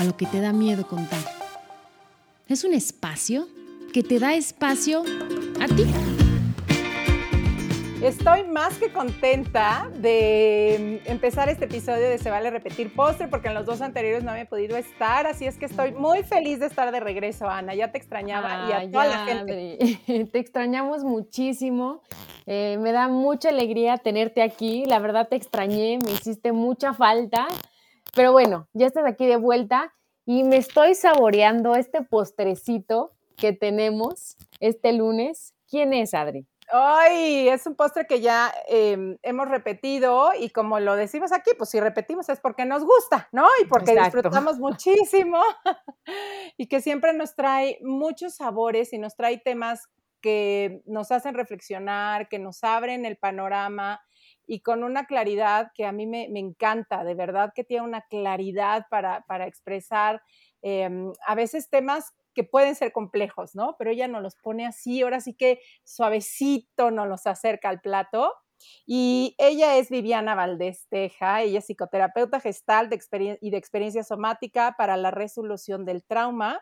a lo que te da miedo contar. Es un espacio que te da espacio a ti. Estoy más que contenta de empezar este episodio de Se Vale Repetir Postre, porque en los dos anteriores no había podido estar, así es que estoy muy feliz de estar de regreso, Ana. Ya te extrañaba y a toda la gente. Te extrañamos muchísimo. Eh, me da mucha alegría tenerte aquí. La verdad te extrañé, me hiciste mucha falta. Pero bueno, ya estás aquí de vuelta y me estoy saboreando este postrecito que tenemos este lunes. ¿Quién es, Adri? Ay, es un postre que ya em, hemos repetido y como lo decimos aquí, pues si repetimos es porque nos gusta, ¿no? Y porque disfrutamos muchísimo y que siempre nos trae muchos sabores y nos trae temas que nos hacen reflexionar, que nos abren el panorama y con una claridad que a mí me, encanta, de verdad que tiene una claridad para, expresar em, a veces temas que pueden ser complejos, ¿no? Pero ella nos los pone así, ahora sí que suavecito nos los acerca al plato. Y ella es Viviana Valdés Teja, ella es psicoterapeuta gestal de y de experiencia somática para la resolución del trauma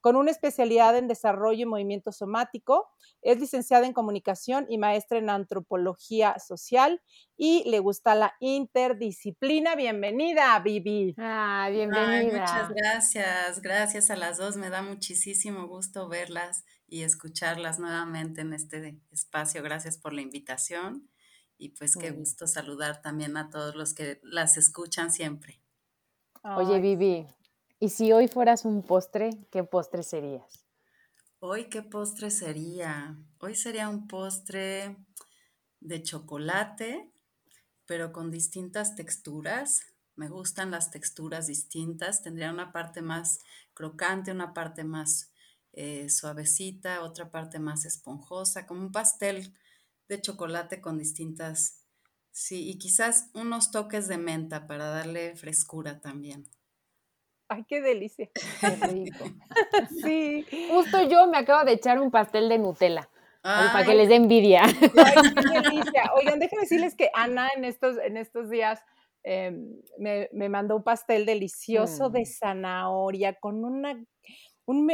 con una especialidad en desarrollo y movimiento somático. Es licenciada en comunicación y maestra en antropología social y le gusta la interdisciplina. Bienvenida, Vivi. Ah, bienvenida. muchas gracias, gracias a las dos. Me da muchísimo gusto verlas y escucharlas nuevamente en este espacio. Gracias por la invitación y pues qué gusto saludar también a todos los que las escuchan siempre. Oye, Vivi, y si hoy fueras un postre, ¿qué postre serías? Hoy, ¿qué postre sería? Hoy sería un postre de chocolate, pero con distintas texturas. Me gustan las texturas distintas. Tendría una parte más crocante, una parte más eh, suavecita, otra parte más esponjosa, como un pastel de chocolate con distintas, sí, y quizás unos toques de menta para darle frescura también. Ay, qué delicia. Qué rico. sí. Justo yo me acabo de echar un pastel de Nutella. para que les dé envidia. Ay, qué delicia. Oigan, déjenme decirles que Ana en estos, en estos días em, me, mandó un pastel delicioso de mm. zanahoria con una, un,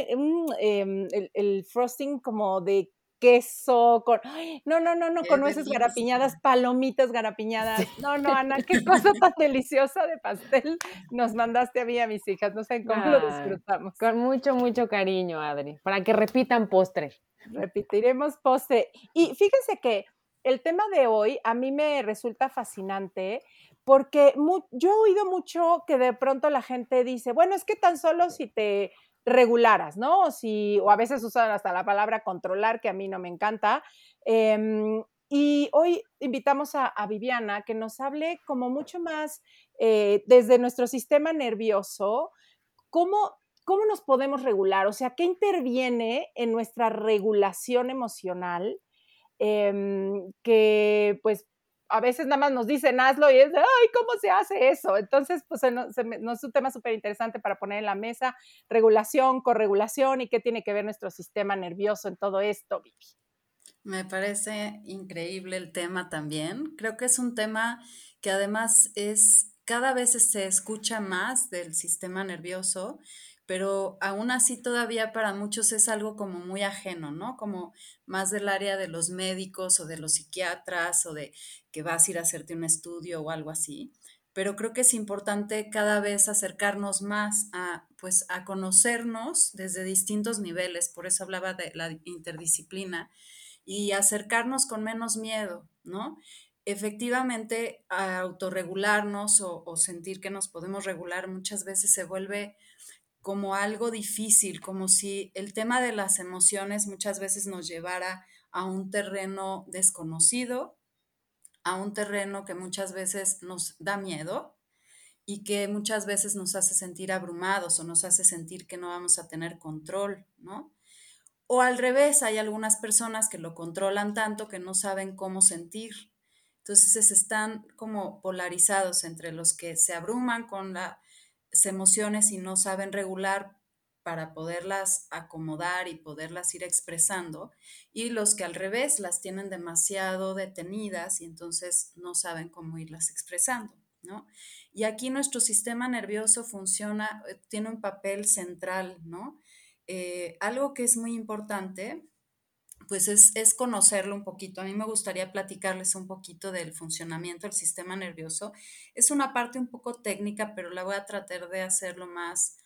em, el, el, frosting como de queso, con, no, no, no, no, con nueces garapiñadas, palomitas garapiñadas. No, no, Ana, qué cosa tan deliciosa de pastel nos mandaste a mí y a mis hijas. No sé cómo lo disfrutamos. Con mucho, mucho cariño, Adri, para que repitan postre. Repetiremos postre. Y fíjense que el tema de hoy a mí me resulta fascinante porque yo he oído mucho que de pronto la gente dice, bueno, es que tan solo si te regularas, ¿no? Si, o a veces usan hasta la palabra controlar, que a mí no me encanta. Em, y hoy invitamos a, Viviana que nos hable como mucho más eh, desde nuestro sistema nervioso, cómo, cómo nos podemos regular, o sea, qué interviene en nuestra regulación emocional, em, que pues a veces nada más nos dicen hazlo y es, ay, ¿cómo se hace eso? Entonces, pues no, es un tema súper interesante para poner en la mesa regulación, corregulación y qué tiene que ver nuestro sistema nervioso en todo esto, Vivi. Me parece increíble el tema también. Creo que es un tema que además es, cada vez se escucha más del sistema nervioso pero aún así todavía para muchos es algo como muy ajeno, ¿no? Como más del área de los médicos o de los psiquiatras o de que vas a ir a hacerte un estudio o algo así. Pero creo que es importante cada vez acercarnos más a, pues, a conocernos desde distintos niveles, por eso hablaba de la interdisciplina, y acercarnos con menos miedo, ¿no? Efectivamente, autorregularnos o, o sentir que nos podemos regular muchas veces se vuelve como algo difícil, como si el tema de las emociones muchas veces nos llevara a un terreno desconocido, a un terreno que muchas veces nos da miedo y que muchas veces nos hace sentir abrumados o nos hace sentir que no vamos a tener control, ¿no? O al revés, hay algunas personas que lo controlan tanto que no saben cómo sentir. Entonces están como polarizados entre los que se abruman con las emociones y no saben regular para poderlas acomodar y poderlas ir expresando, y los que al revés las tienen demasiado detenidas y entonces no saben cómo irlas expresando. ¿no? Y aquí nuestro sistema nervioso funciona, eh, tiene un papel central, ¿no? Eh, algo que es muy importante, pues es, es, conocerlo un poquito. A mí me gustaría platicarles un poquito del funcionamiento del sistema nervioso. Es una parte un poco técnica, pero la voy a tratar de hacerlo más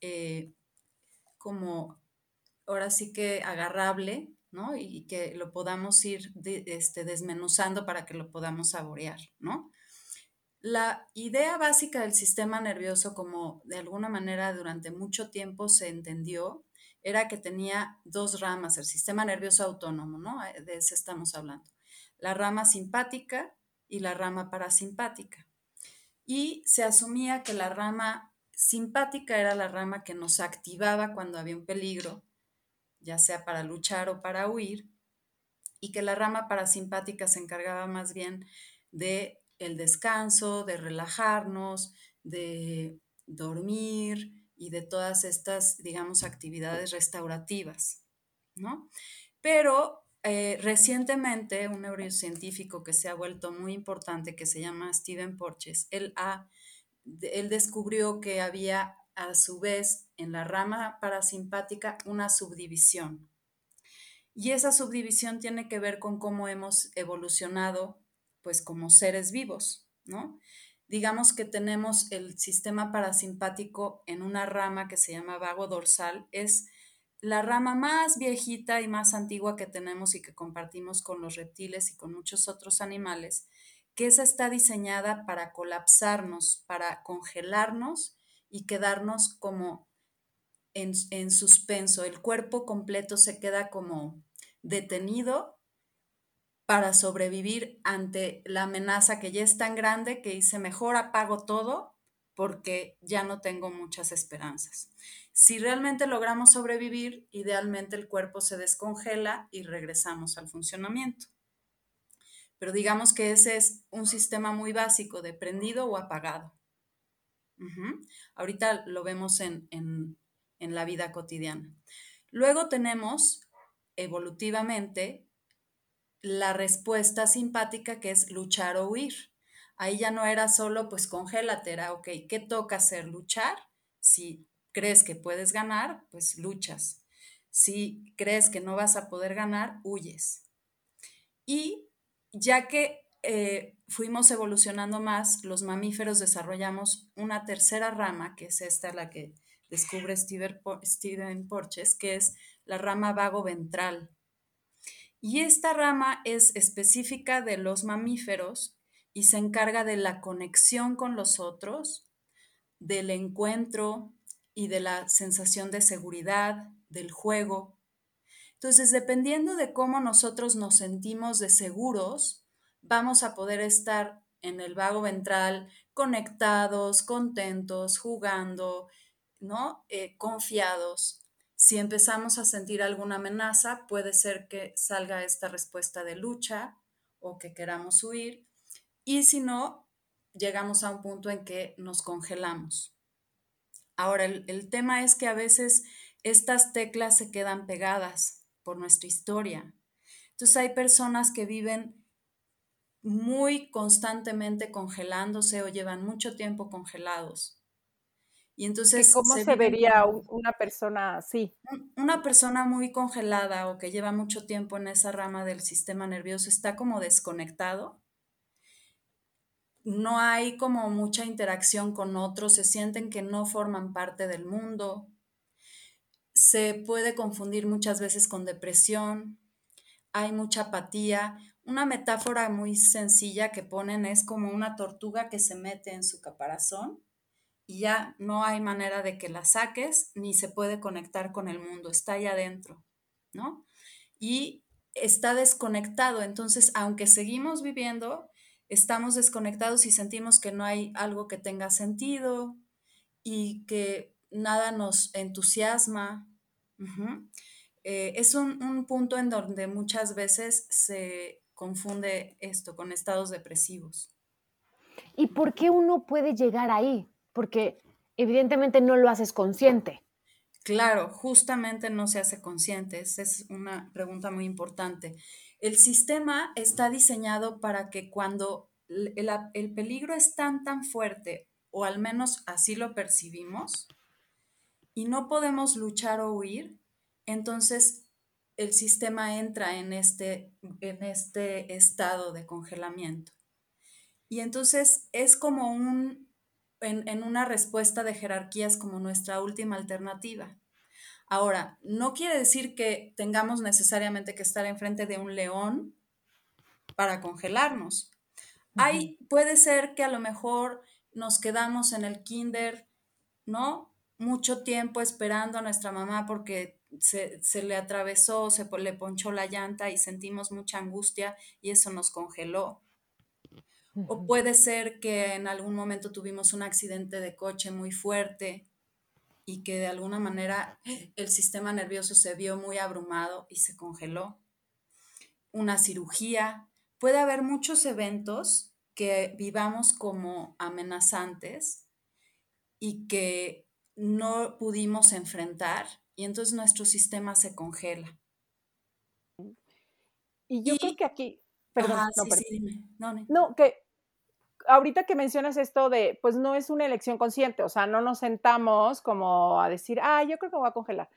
eh, como, ahora sí que agarrable, ¿no? Y, que lo podamos ir este, desmenuzando para que lo podamos saborear, ¿no? La idea básica del sistema nervioso, como de alguna manera durante mucho tiempo se entendió, era que tenía dos ramas, el sistema nervioso autónomo, ¿no? Eh, de eso estamos hablando. La rama simpática y la rama parasimpática. Y se asumía que la rama simpática era la rama que nos activaba cuando había un peligro, ya sea para luchar o para huir, y que la rama parasimpática se encargaba más bien de el descanso, de relajarnos, de dormir y de todas estas, digamos, actividades restaurativas, ¿no? Pero eh, recientemente un neurocientífico que se ha vuelto muy importante, que se llama Steven Porches, él, él descubrió que había a su vez en la rama parasimpática una subdivisión. Y esa subdivisión tiene que ver con cómo hemos evolucionado pues como seres vivos, ¿no? Digamos que tenemos el sistema parasimpático en una rama que se llama vago dorsal, es la rama más viejita y más antigua que tenemos y que compartimos con los reptiles y con muchos otros animales, que esa está diseñada para colapsarnos, para congelarnos y quedarnos como en, en suspenso. El cuerpo completo se queda como detenido para sobrevivir ante la amenaza que ya es tan grande que dice, mejor apago todo porque ya no tengo muchas esperanzas. Si realmente logramos sobrevivir, idealmente el cuerpo se descongela y regresamos al funcionamiento. Pero digamos que ese es un sistema muy básico de prendido o apagado. Ahorita lo vemos en, en la vida cotidiana. Luego tenemos evolutivamente la respuesta simpática que es luchar o huir. Ahí ya no era solo pues congélate, era ok, ¿qué toca hacer? Luchar. Si crees que puedes ganar, pues luchas. Si crees que no vas a poder ganar, huyes. Y ya que eh, fuimos evolucionando más, los mamíferos desarrollamos una tercera rama, que es esta la que descubre Steven Porches, que es la rama vago ventral. Y esta rama es específica de los mamíferos y se encarga de la conexión con los otros, del encuentro y de la sensación de seguridad, del juego. Entonces, dependiendo de cómo nosotros nos sentimos de seguros, vamos a poder estar en el vago ventral conectados, contentos, jugando, ¿no? Eh, confiados. Si empezamos a sentir alguna amenaza, puede ser que salga esta respuesta de lucha o que queramos huir. Y si no, llegamos a un punto en que nos congelamos. Ahora, el, tema es que a veces estas teclas se quedan pegadas por nuestra historia. Entonces hay personas que viven muy constantemente congelándose o llevan mucho tiempo congelados. Y entonces... ¿Cómo se, vería una persona así? Una persona muy congelada o que lleva mucho tiempo en esa rama del sistema nervioso está como desconectado. No hay como mucha interacción con otros, se sienten que no forman parte del mundo. Se puede confundir muchas veces con depresión. Hay mucha apatía. Una metáfora muy sencilla que ponen es como una tortuga que se mete en su caparazón y ya no hay manera de que la saques ni se puede conectar con el mundo, está ahí adentro, ¿no? Y está desconectado, entonces, aunque seguimos viviendo, estamos desconectados y sentimos que no hay algo que tenga sentido y que nada nos entusiasma. Eh, es un, punto en donde muchas veces se confunde esto con estados depresivos. ¿Y por qué uno puede llegar ahí? Porque evidentemente no lo haces consciente. Claro, justamente no se hace consciente. Esa es una pregunta muy importante. El sistema está diseñado para que cuando el, el peligro es tan, tan fuerte, o al menos así lo percibimos, y no podemos luchar o huir, entonces el sistema entra en este, en este estado de congelamiento. Y entonces es como un, en, una respuesta de jerarquías como nuestra última alternativa. Ahora, no quiere decir que tengamos necesariamente que estar enfrente de un león para congelarnos. Hay, puede ser que a lo mejor nos quedamos en el kinder, ¿no? Mucho tiempo esperando a nuestra mamá porque se, le atravesó, se le ponchó la llanta y sentimos mucha angustia y eso nos congeló. O puede ser que en algún momento tuvimos un accidente de coche muy fuerte y que de alguna manera el sistema nervioso se vio muy abrumado y se congeló. Una cirugía. Puede haber muchos eventos que vivamos como amenazantes y que no pudimos enfrentar y entonces nuestro sistema se congela. Y yo creo que aquí, perdón, no, no, que ahorita que mencionas esto de, pues no es una elección consciente, o sea, no nos sentamos como a decir, ah, yo creo que voy a congelar.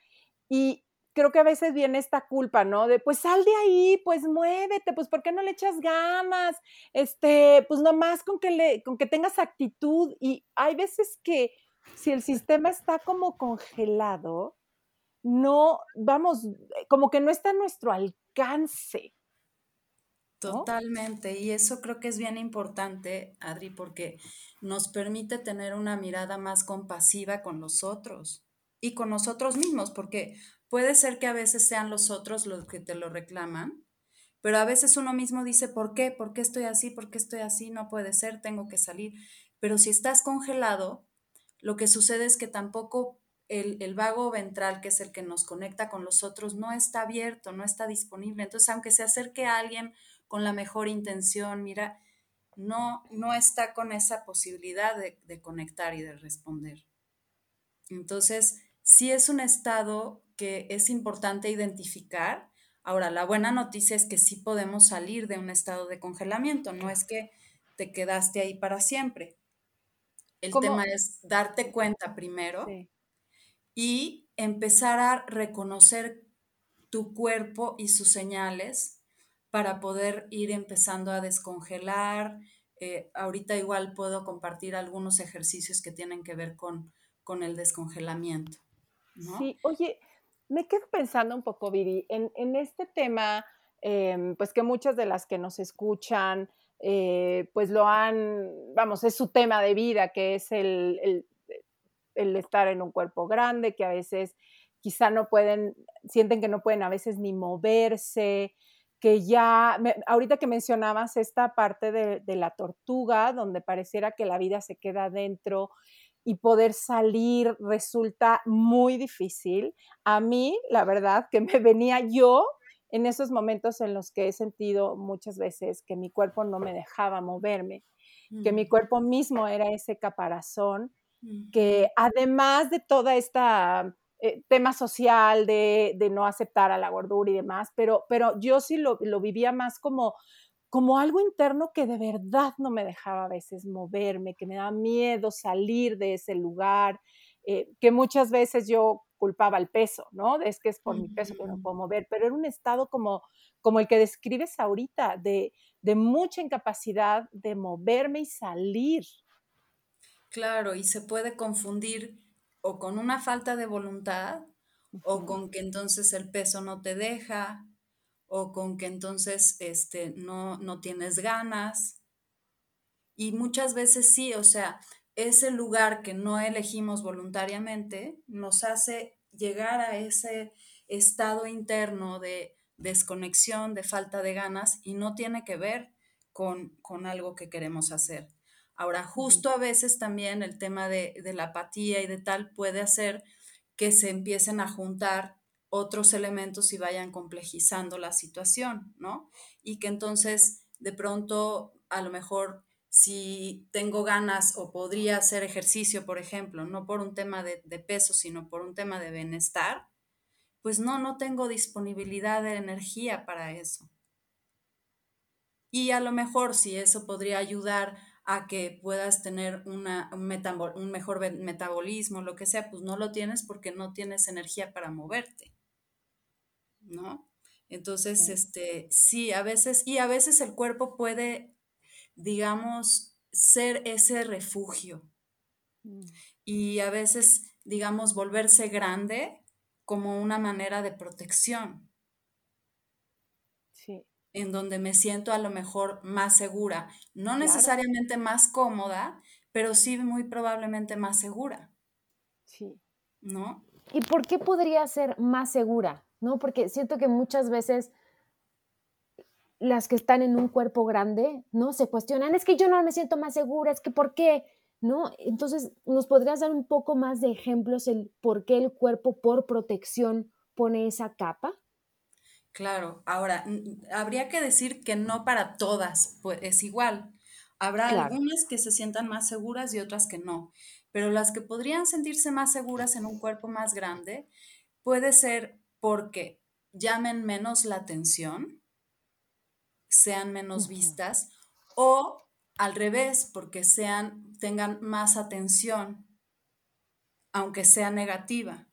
Y creo que a veces viene esta culpa, ¿no? De, pues sal de ahí, pues muévete, pues ¿por qué no le echas ganas? Este, pues nomás con que, le, con que tengas actitud. Y hay veces que si el sistema está como congelado, no, vamos, como que no está a nuestro alcance. Totalmente, y eso creo que es bien importante, Adri, porque nos permite tener una mirada más compasiva con los otros y con nosotros mismos, porque puede ser que a veces sean los otros los que te lo reclaman, pero a veces uno mismo dice, ¿por qué? ¿Por qué estoy así? ¿Por qué estoy así? No puede ser, tengo que salir. Pero si estás congelado, lo que sucede es que tampoco el, vago ventral, que es el que nos conecta con los otros, no está abierto, no está disponible. Entonces, aunque se acerque a alguien con la mejor intención, mira, no, no está con esa posibilidad de, de conectar y de responder. Entonces, sí es un estado que es importante identificar. Ahora, la buena noticia es que sí podemos salir de un estado de congelamiento, no es que te quedaste ahí para siempre. El tema es darte cuenta primero y empezar a reconocer tu cuerpo y sus señales para poder ir empezando a descongelar. Eh, ahorita igual puedo compartir algunos ejercicios que tienen que ver con, con el descongelamiento. Sí, oye, me quedo pensando un poco, Viri, en, en este tema, em, pues que muchas de las que nos escuchan, eh, pues lo han, vamos, es su tema de vida, que es el, el, el estar en un cuerpo grande, que a veces quizá no pueden, sienten que no pueden a veces ni moverse, que ya, ahorita que mencionabas esta parte de, la tortuga, donde pareciera que la vida se queda dentro y poder salir resulta muy difícil. A mí, la verdad, que me venía yo en esos momentos en los que he sentido muchas veces que mi cuerpo no me dejaba moverme, que mi mm. cuerpo mismo era ese caparazón que además de toda esta eh, tema social de, no aceptar a la gordura y demás, pero, pero yo sí lo, vivía más como, como algo interno que de verdad no me dejaba a veces moverme, que me daba miedo salir de ese lugar, eh, que muchas veces yo culpaba el peso, ¿no? Es que es por mi peso que no puedo mover, pero era un estado como, como el que describes ahorita, de, de mucha incapacidad de moverme y salir, Claro, y se puede confundir o con una falta de voluntad o con que entonces el peso no te deja o con que entonces este, no, no tienes ganas. Y muchas veces sí, o sea, ese lugar que no elegimos voluntariamente nos hace llegar a ese estado interno de desconexión, de falta de ganas y no tiene que ver con, con algo que queremos hacer. Ahora, justo a veces también el tema de, la apatía y de tal puede hacer que se empiecen a juntar otros elementos y vayan complejizando la situación, ¿no? Y que entonces de pronto a lo mejor si tengo ganas o podría hacer ejercicio, por ejemplo, no por un tema de, de peso, sino por un tema de bienestar, pues no, no tengo disponibilidad de energía para eso. Y a lo mejor si eso podría ayudar a que puedas tener una, un, un, mejor metabolismo, lo que sea, pues no lo tienes porque no tienes energía para moverte, ¿no? Entonces, este, sí, a veces, y a veces el cuerpo puede, digamos, ser ese refugio. Mm. Y a veces, digamos, volverse grande como una manera de protección. En donde me siento a lo mejor más segura, no necesariamente más cómoda, pero sí muy probablemente más segura. Sí. ¿No? ¿Y por qué podría ser más segura? ¿No? Porque siento que muchas veces las que están en un cuerpo grande, ¿no? Se cuestionan, es que yo no me siento más segura, es que ¿por qué? ¿No? Entonces, ¿nos podrías dar un poco más de ejemplos el por qué el cuerpo por protección pone esa capa? Claro, ahora, habría que decir que no para todas pues, es igual. Habrá algunas que se sientan más seguras y otras que no, pero las que podrían sentirse más seguras en un cuerpo más grande puede ser porque llamen menos la atención, sean menos vistas, o al revés, porque sean, tengan más atención, aunque sea negativa.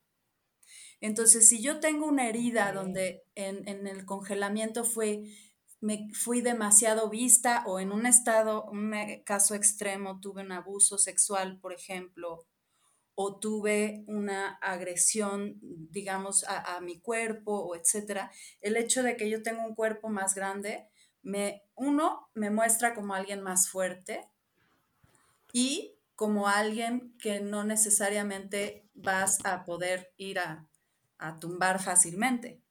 Entonces, si yo tengo una herida donde en, el congelamiento fue, me fui demasiado vista o en un estado, un eh, caso extremo, tuve un abuso sexual, por ejemplo, o tuve una agresión, digamos, a, a, mi cuerpo o etcétera, el hecho de que yo tenga un cuerpo más grande, me, uno, me muestra como alguien más fuerte y como alguien que no necesariamente vas a poder ir a, a tumbar fácilmente,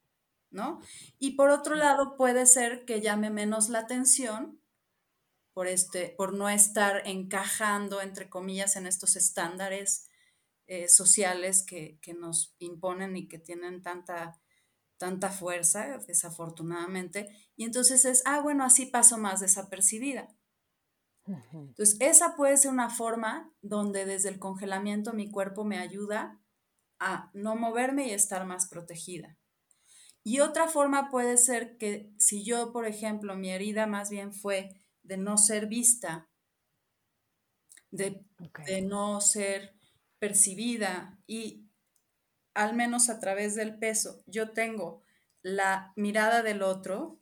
¿no? Y por otro lado, puede ser que llame menos la atención por, este, por no estar encajando, entre comillas, en estos estándares eh, sociales que, nos imponen y que tienen tanta, tanta fuerza, desafortunadamente. Y entonces es, ah, bueno, así paso más desapercibida. Entonces, esa puede ser una forma donde desde el congelamiento mi cuerpo me ayuda a no moverme y estar más protegida. Y otra forma puede ser que si yo, por ejemplo, mi herida más bien fue de no ser vista, de, no ser percibida y al menos a través del peso, yo tengo la mirada del otro,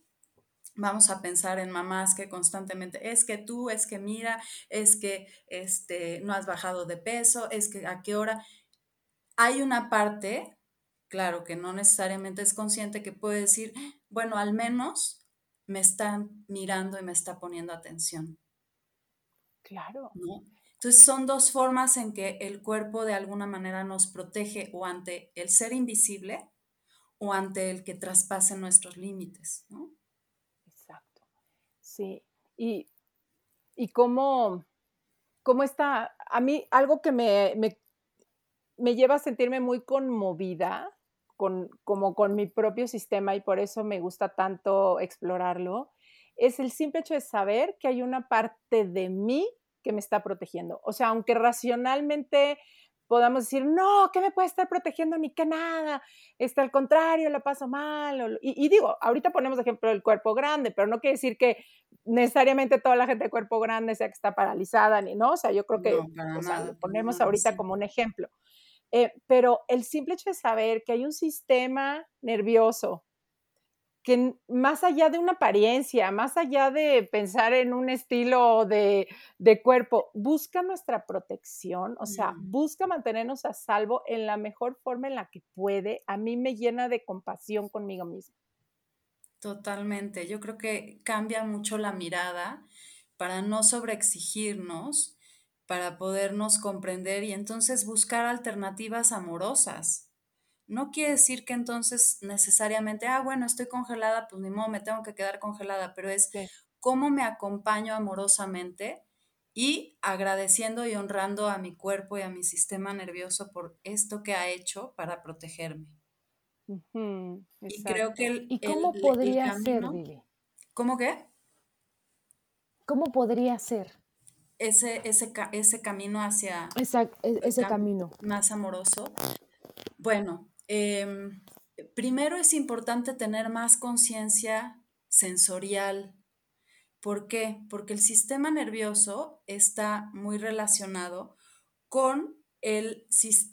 vamos a pensar en mamás que constantemente, es que tú, es que mira, es que este, no has bajado de peso, es que a qué hora, hay una parte, claro, que no necesariamente es consciente, que puede decir, bueno, al menos me está mirando y me está poniendo atención. Claro. Entonces son dos formas en que el cuerpo de alguna manera nos protege o ante el ser invisible o ante el que traspase nuestros límites, ¿no? Exacto. Sí. Y, y cómo, cómo está, a mí algo que me, me me lleva a sentirme muy conmovida con, como con mi propio sistema y por eso me gusta tanto explorarlo, es el simple hecho de saber que hay una parte de mí que me está protegiendo. O sea, aunque racionalmente podamos decir, no, ¿qué me puede estar protegiendo? Ni que nada, está al contrario, lo paso mal. y, digo, ahorita ponemos ejemplo el cuerpo grande, pero no quiere decir que necesariamente toda la gente de cuerpo grande sea que está paralizada, ni no, o sea, yo creo que lo ponemos ahorita como un ejemplo. Eh, pero el simple hecho de saber que hay un sistema nervioso que más allá de una apariencia, más allá de pensar en un estilo de, cuerpo, busca nuestra protección, o sea, mm. busca mantenernos a salvo en la mejor forma en la que puede, a mí me llena de compasión conmigo mismo. Totalmente, yo creo que cambia mucho la mirada para no sobreexigirnos para podernos comprender y entonces buscar alternativas amorosas. No quiere decir que entonces necesariamente, ah, bueno, estoy congelada, pues ni modo, me tengo que quedar congelada, pero es cómo me acompaño amorosamente y agradeciendo y honrando a mi cuerpo y a mi sistema nervioso por esto que ha hecho para protegerme. y creo que el, ¿Y cómo podría ser, ¿Cómo qué? ¿Cómo podría ser? Ese, ese, ese camino hacia... E, ese camino. Más amoroso. Bueno, em, primero es importante tener más conciencia sensorial. ¿Por qué? Porque el sistema nervioso está muy relacionado con el,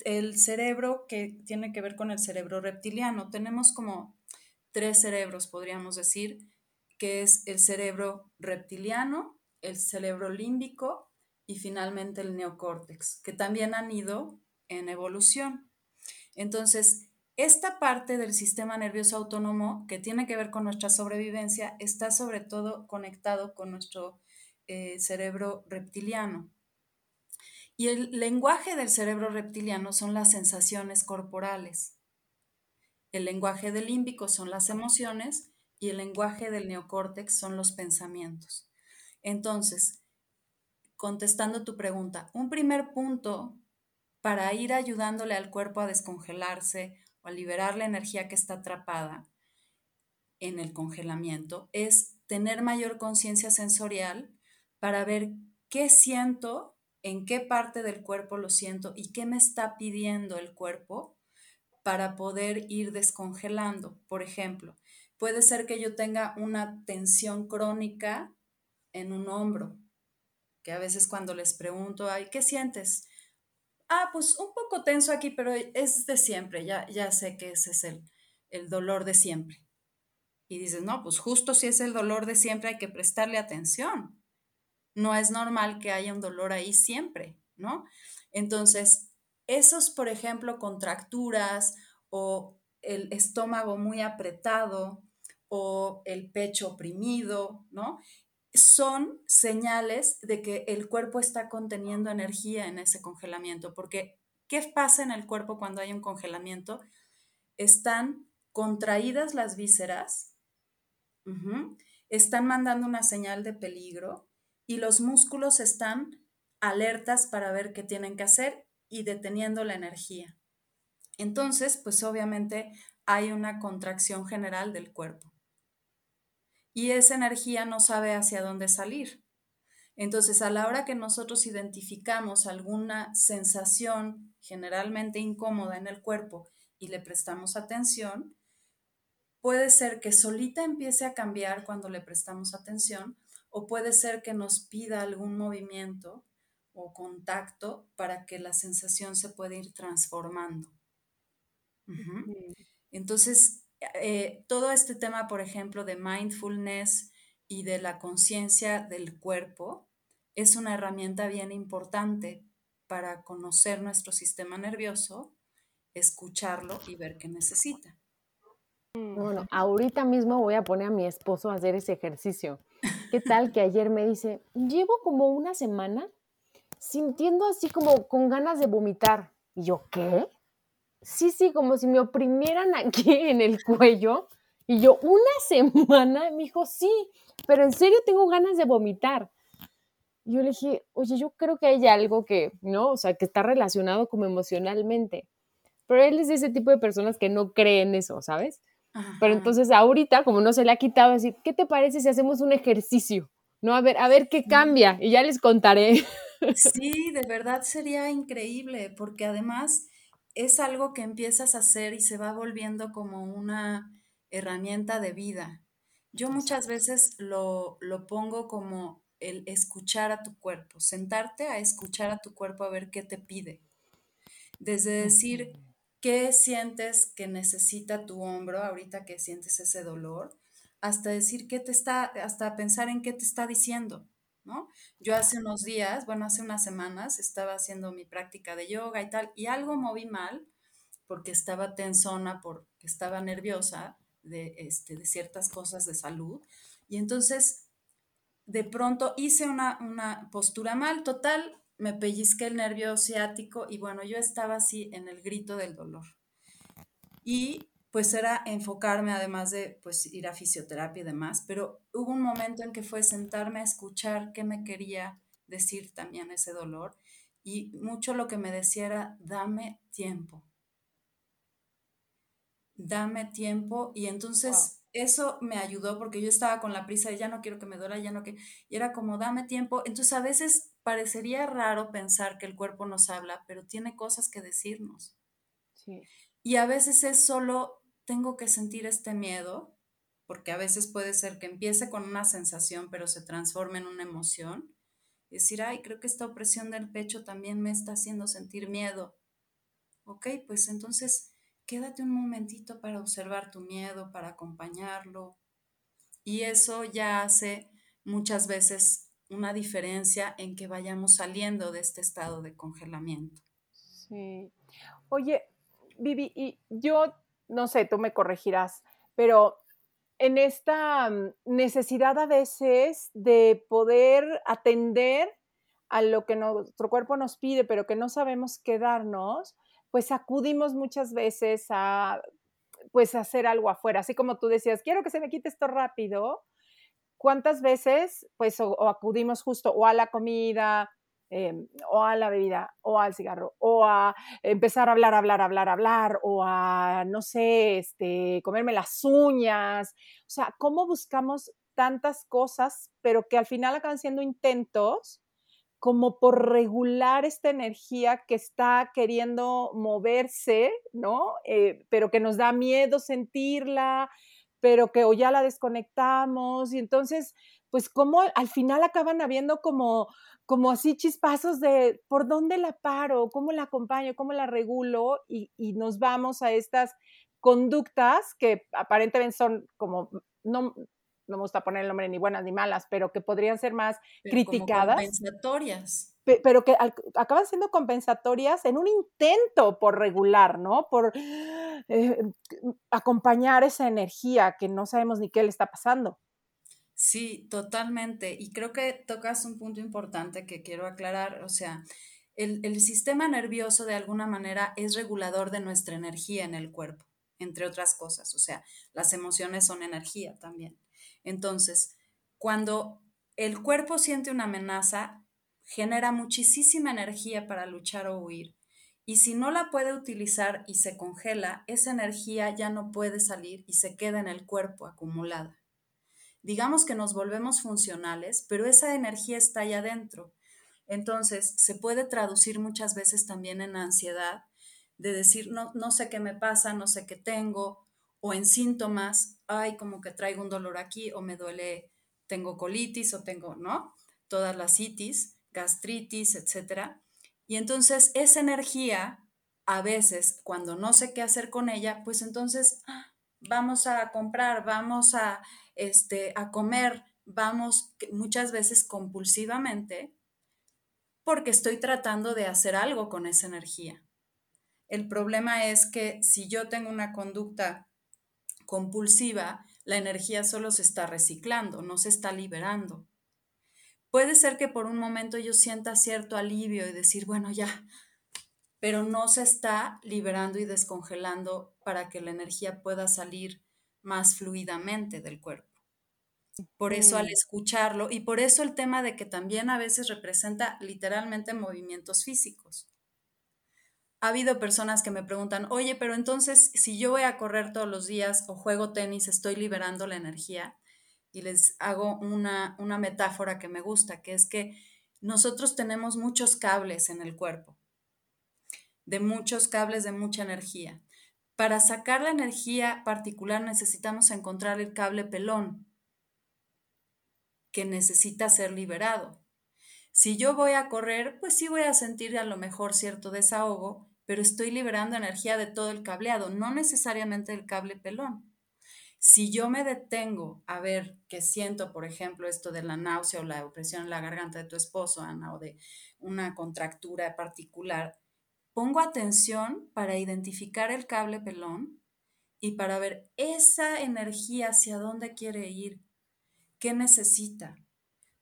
el, cerebro que tiene que ver con el cerebro reptiliano. Tenemos como tres cerebros, podríamos decir, que es el cerebro reptiliano, el cerebro límbico y finalmente el neocórtex, que también han ido en evolución. Entonces, esta parte del sistema nervioso autónomo que tiene que ver con nuestra sobrevivencia está sobre todo conectado con nuestro eh, cerebro reptiliano. Y el lenguaje del cerebro reptiliano son las sensaciones corporales. El lenguaje del límbico son las emociones y el lenguaje del neocórtex son los pensamientos. Entonces, contestando tu pregunta, un primer punto para ir ayudándole al cuerpo a descongelarse o a liberar la energía que está atrapada en el congelamiento es tener mayor conciencia sensorial para ver qué siento, en qué parte del cuerpo lo siento y qué me está pidiendo el cuerpo para poder ir descongelando. Por ejemplo, puede ser que yo tenga una tensión crónica en un hombro, que a veces cuando les pregunto, ay, ¿qué sientes? ah, pues un poco tenso aquí, pero es de siempre, ya, ya sé que ese es el, el dolor de siempre. Y dices, no, pues justo si es el dolor de siempre hay que prestarle atención. No es normal que haya un dolor ahí siempre, ¿no? Entonces, esos, por ejemplo, contracturas o el estómago muy apretado o el pecho oprimido, ¿no? Son señales de que el cuerpo está conteniendo energía en ese congelamiento, porque ¿qué pasa en el cuerpo cuando hay un congelamiento? Están contraídas las vísceras, están mandando una señal de peligro y los músculos están alertas para ver qué tienen que hacer y deteniendo la energía. Entonces, pues obviamente hay una contracción general del cuerpo y esa energía no sabe hacia dónde salir. Entonces, a la hora que nosotros identificamos alguna sensación generalmente incómoda en el cuerpo y le prestamos atención, puede ser que solita empiece a cambiar cuando le prestamos atención o puede ser que nos pida algún movimiento o contacto para que la sensación se pueda ir transformando. Entonces, eh, todo este tema, por ejemplo, de mindfulness y de la conciencia del cuerpo, es una herramienta bien importante para conocer nuestro sistema nervioso, escucharlo y ver qué necesita. Bueno, ahorita mismo voy a poner a mi esposo a hacer ese ejercicio. ¿Qué tal que ayer me dice, llevo como una semana sintiendo así como con ganas de vomitar? Y yo, ¿qué? Sí, sí, como si me oprimieran aquí en el cuello. Y yo, una semana, me dijo, sí, pero en serio tengo ganas de vomitar. Yo le dije, oye, yo creo que hay algo que, ¿no? O sea, que está relacionado como emocionalmente. Pero él es de ese tipo de personas que no creen eso, ¿sabes? Pero entonces ahorita, como no se le ha quitado, decir, ¿qué te parece si hacemos un ejercicio? ¿No? A ver, a ver qué cambia. Y ya les contaré. Sí, de verdad sería increíble, porque además es algo que empiezas a hacer y se va volviendo como una herramienta de vida. Yo muchas veces lo, pongo como el escuchar a tu cuerpo, sentarte a escuchar a tu cuerpo a ver qué te pide. Desde decir qué sientes que necesita tu hombro ahorita que sientes ese dolor, hasta decir qué te está, hasta pensar en qué te está diciendo. Yo hace unos días, bueno, hace unas semanas, estaba haciendo mi práctica de yoga y tal, y algo moví mal porque estaba tensona, porque estaba nerviosa de, este, de ciertas cosas de salud. Y entonces, de pronto hice una, una postura mal, total, me pellizqué el nervio ciático y bueno, yo estaba así en el grito del dolor. Y pues era enfocarme además de pues ir a fisioterapia y demás, pero hubo un momento en que fue sentarme a escuchar qué me quería decir también ese dolor y mucho lo que me decía era dame tiempo. Dame tiempo y entonces eso me ayudó porque yo estaba con la prisa de ya no quiero que me duela, ya no que y era como dame tiempo. Entonces a veces parecería raro pensar que el cuerpo nos habla, pero tiene cosas que decirnos. Y a veces es solo tengo que sentir este miedo, porque a veces puede ser que empiece con una sensación, pero se transforme en una emoción. Y decir, ay, creo que esta opresión del pecho también me está haciendo sentir miedo. Ok, pues entonces quédate un momentito para observar tu miedo, para acompañarlo. Y eso ya hace muchas veces una diferencia en que vayamos saliendo de este estado de congelamiento. Sí. Oye, Vivi, y yo no sé, tú me corregirás, pero en esta mm, necesidad a veces de poder atender a lo que nuestro cuerpo nos pide, pero que no sabemos quedarnos, pues acudimos muchas veces a pues hacer algo afuera, así como tú decías, quiero que se me quite esto rápido. ¿Cuántas veces pues o acudimos justo o a la comida Em, o a la bebida, o al cigarro, o a empezar a hablar, hablar, hablar, hablar, o a, no sé, este, comerme las uñas. O sea, ¿cómo buscamos tantas cosas, pero que al final acaban siendo intentos como por regular esta energía que está queriendo moverse, ¿no? Eh, pero que nos da miedo sentirla, pero que o ya la desconectamos y entonces, pues como al final acaban habiendo como como así chispazos de por dónde la paro, cómo la acompaño, cómo la regulo y, nos vamos a estas conductas que aparentemente son como, no, no me gusta poner el nombre ni buenas ni malas, pero que podrían ser más criticadas. compensatorias. Pero que acaban siendo compensatorias en un intento por regular, ¿no? Por eh, acompañar esa energía que no sabemos ni qué le está pasando. Sí, totalmente. Y creo que tocas un punto importante que quiero aclarar. O sea, el, sistema nervioso de alguna manera es regulador de nuestra energía en el cuerpo, entre otras cosas. O sea, las emociones son energía también. Entonces, cuando el cuerpo siente una amenaza, genera muchísima energía para luchar o huir. Y si no la puede utilizar y se congela, esa energía ya no puede salir y se queda en el cuerpo acumulada digamos que nos volvemos funcionales, pero esa energía está ahí adentro. Entonces, se puede traducir muchas veces también en ansiedad, de decir, no, no sé qué me pasa, no sé qué tengo, o en síntomas, ay, como que traigo un dolor aquí, o me duele, tengo colitis, o tengo, ¿no? Todas las citis, gastritis, etcétera. Y entonces esa energía, a veces, cuando no sé qué hacer con ella, pues entonces ¡ah! Vamos a comprar, vamos a este, a comer, vamos muchas veces compulsivamente porque estoy tratando de hacer algo con esa energía. El problema es que si yo tengo una conducta compulsiva, la energía solo se está reciclando, no se está liberando. Puede ser que por un momento yo sienta cierto alivio y decir, bueno, ya, pero no se está liberando y descongelando para que la energía pueda salir más fluidamente del cuerpo. Por eso al escucharlo y por eso el tema de que también a veces representa literalmente movimientos físicos. Ha habido personas que me preguntan, oye, pero entonces si yo voy a correr todos los días o juego tenis, estoy liberando la energía. Y les hago una, una metáfora que me gusta, que es que nosotros tenemos muchos cables en el cuerpo, de muchos cables de mucha energía. Para sacar la energía particular necesitamos encontrar el cable pelón que necesita ser liberado. Si yo voy a correr, pues sí voy a sentir a lo mejor cierto desahogo, pero estoy liberando energía de todo el cableado, no necesariamente el cable pelón. Si yo me detengo a ver qué siento, por ejemplo, esto de la náusea o la opresión en la garganta de tu esposo, Ana, o de una contractura particular, pongo atención para identificar el cable pelón y para ver esa energía hacia dónde quiere ir, qué necesita.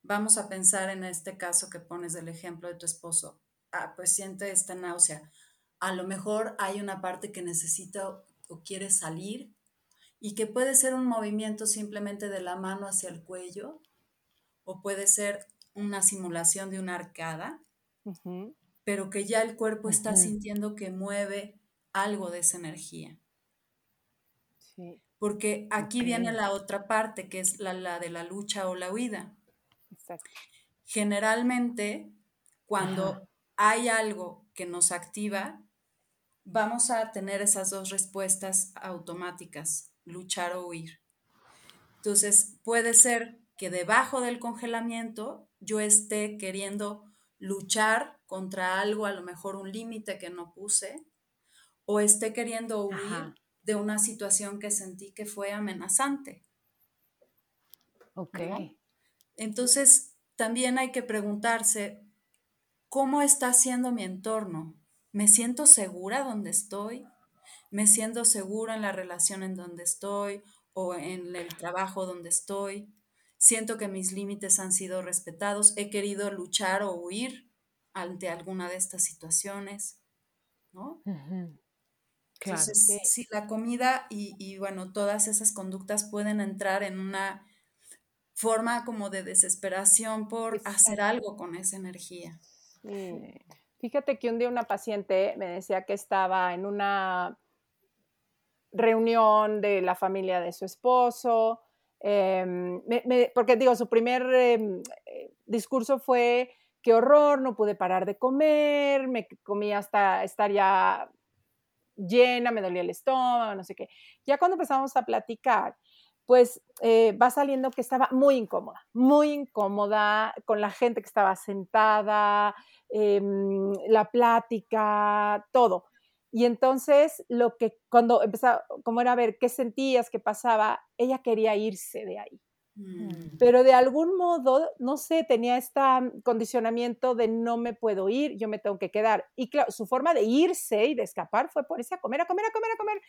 Vamos a pensar en este caso que pones del ejemplo de tu esposo. Ah, pues siente esta náusea. A lo mejor hay una parte que necesita o quiere salir y que puede ser un movimiento simplemente de la mano hacia el cuello o puede ser una simulación de una arcada, pero que ya el cuerpo está sintiendo que mueve algo de esa energía. Porque aquí viene la otra parte, que es la, de la lucha o la huida. Generalmente, cuando hay algo que nos activa, vamos a tener esas dos respuestas automáticas, luchar o huir. Entonces, puede ser que debajo del congelamiento yo esté queriendo luchar contra algo, a lo mejor un límite que no puse, o esté queriendo huir de una situación que sentí que fue amenazante. Ok. Entonces, también hay que preguntarse, ¿cómo está siendo mi entorno? ¿Me siento segura donde estoy? ¿Me siento segura en la relación en donde estoy o en el trabajo donde estoy? Siento que mis límites han sido respetados. He querido luchar o huir ante alguna de estas situaciones, ¿no? Entonces, si la comida y, bueno, todas esas conductas pueden entrar en una forma como de desesperación por hacer algo con esa energía. Fíjate que un día una paciente me decía que estaba en una reunión de la familia de su esposo, em, porque digo, su primer em, eh, discurso fue, qué horror, no pude parar de comer, me comí hasta estar ya llena, me dolía el estómago, no sé qué. Ya cuando empezamos a platicar, pues eh, va saliendo que estaba muy incómoda, muy incómoda con la gente que estaba sentada, em, la plática, todo. Y entonces lo que cuando empezaba, como era a ver qué sentías, qué pasaba, ella quería irse de ahí. Mm. Pero de algún modo, no sé, tenía este condicionamiento de no me puedo ir, yo me tengo que quedar. Y claro, su forma de irse y de escapar fue ponerse a comer, a comer, a comer, a comer,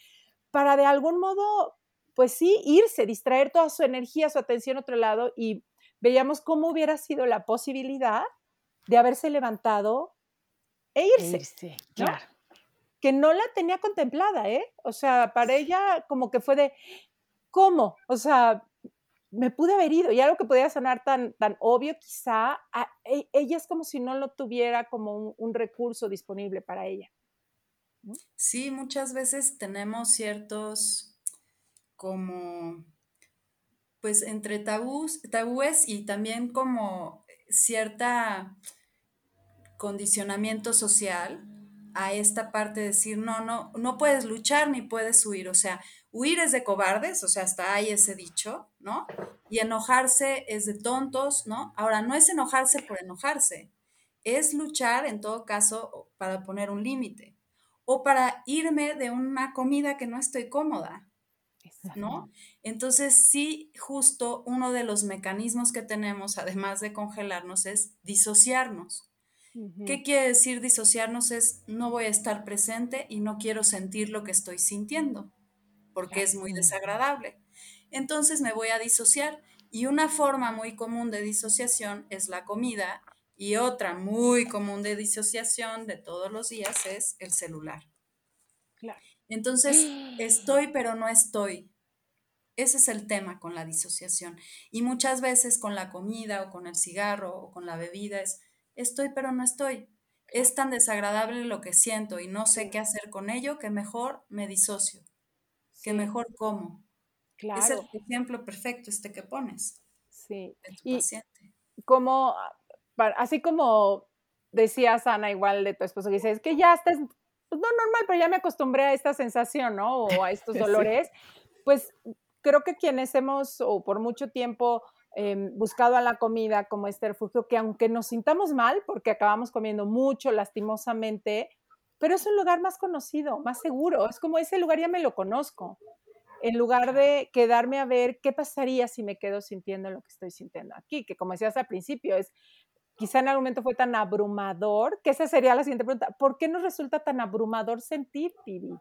para de algún modo, pues sí, irse, distraer toda su energía, su atención a otro lado y veíamos cómo hubiera sido la posibilidad de haberse levantado e irse. E irse claro. Que no la tenía contemplada, ¿eh? O sea, para ella como que fue de, ¿cómo? O sea, me pude haber ido y algo que podía sonar tan, tan obvio quizá, e, ella es como si no lo tuviera como un, recurso disponible para ella. Sí, muchas veces tenemos ciertos como, pues entre tabús, tabúes y también como cierta condicionamiento social a esta parte de decir, no, no, no puedes luchar ni puedes huir, o sea, Huir es de cobardes, o sea, hasta hay ese dicho, ¿no? Y enojarse es de tontos, ¿no? Ahora, no es enojarse por enojarse, es luchar en todo caso para poner un límite o para irme de una comida que no estoy cómoda, ¿no? Entonces, sí, justo uno de los mecanismos que tenemos, además de congelarnos, es disociarnos. ¿Qué quiere decir disociarnos? Es no voy a estar presente y no quiero sentir lo que estoy sintiendo porque es muy desagradable. Entonces me voy a disociar y una forma muy común de disociación es la comida y otra muy común de disociación de todos los días es el celular. Entonces, estoy pero no estoy. Ese es el tema con la disociación. Y muchas veces con la comida o con el cigarro o con la bebida es estoy pero no estoy. Es tan desagradable lo que siento y no sé qué hacer con ello que mejor me disocio que mejor como. Claro. Es el ejemplo perfecto este que pones. Sí. y Como, así como decías, Ana, igual de tu esposo, que dices, es que ya estás, pues no normal, pero ya me acostumbré a esta sensación, ¿no? O a estos dolores. Pues creo que quienes hemos, o por mucho tiempo, em, buscado a la comida como este refugio, que aunque nos sintamos mal, porque acabamos comiendo mucho lastimosamente, pero es un lugar más conocido, más seguro. Es como ese lugar ya me lo conozco. En lugar de quedarme a ver qué pasaría si me quedo sintiendo lo que estoy sintiendo aquí, que como decías al principio, es quizá en algún momento fue tan abrumador, que esa sería la siguiente pregunta. ¿Por qué nos resulta tan abrumador sentir, Pidi?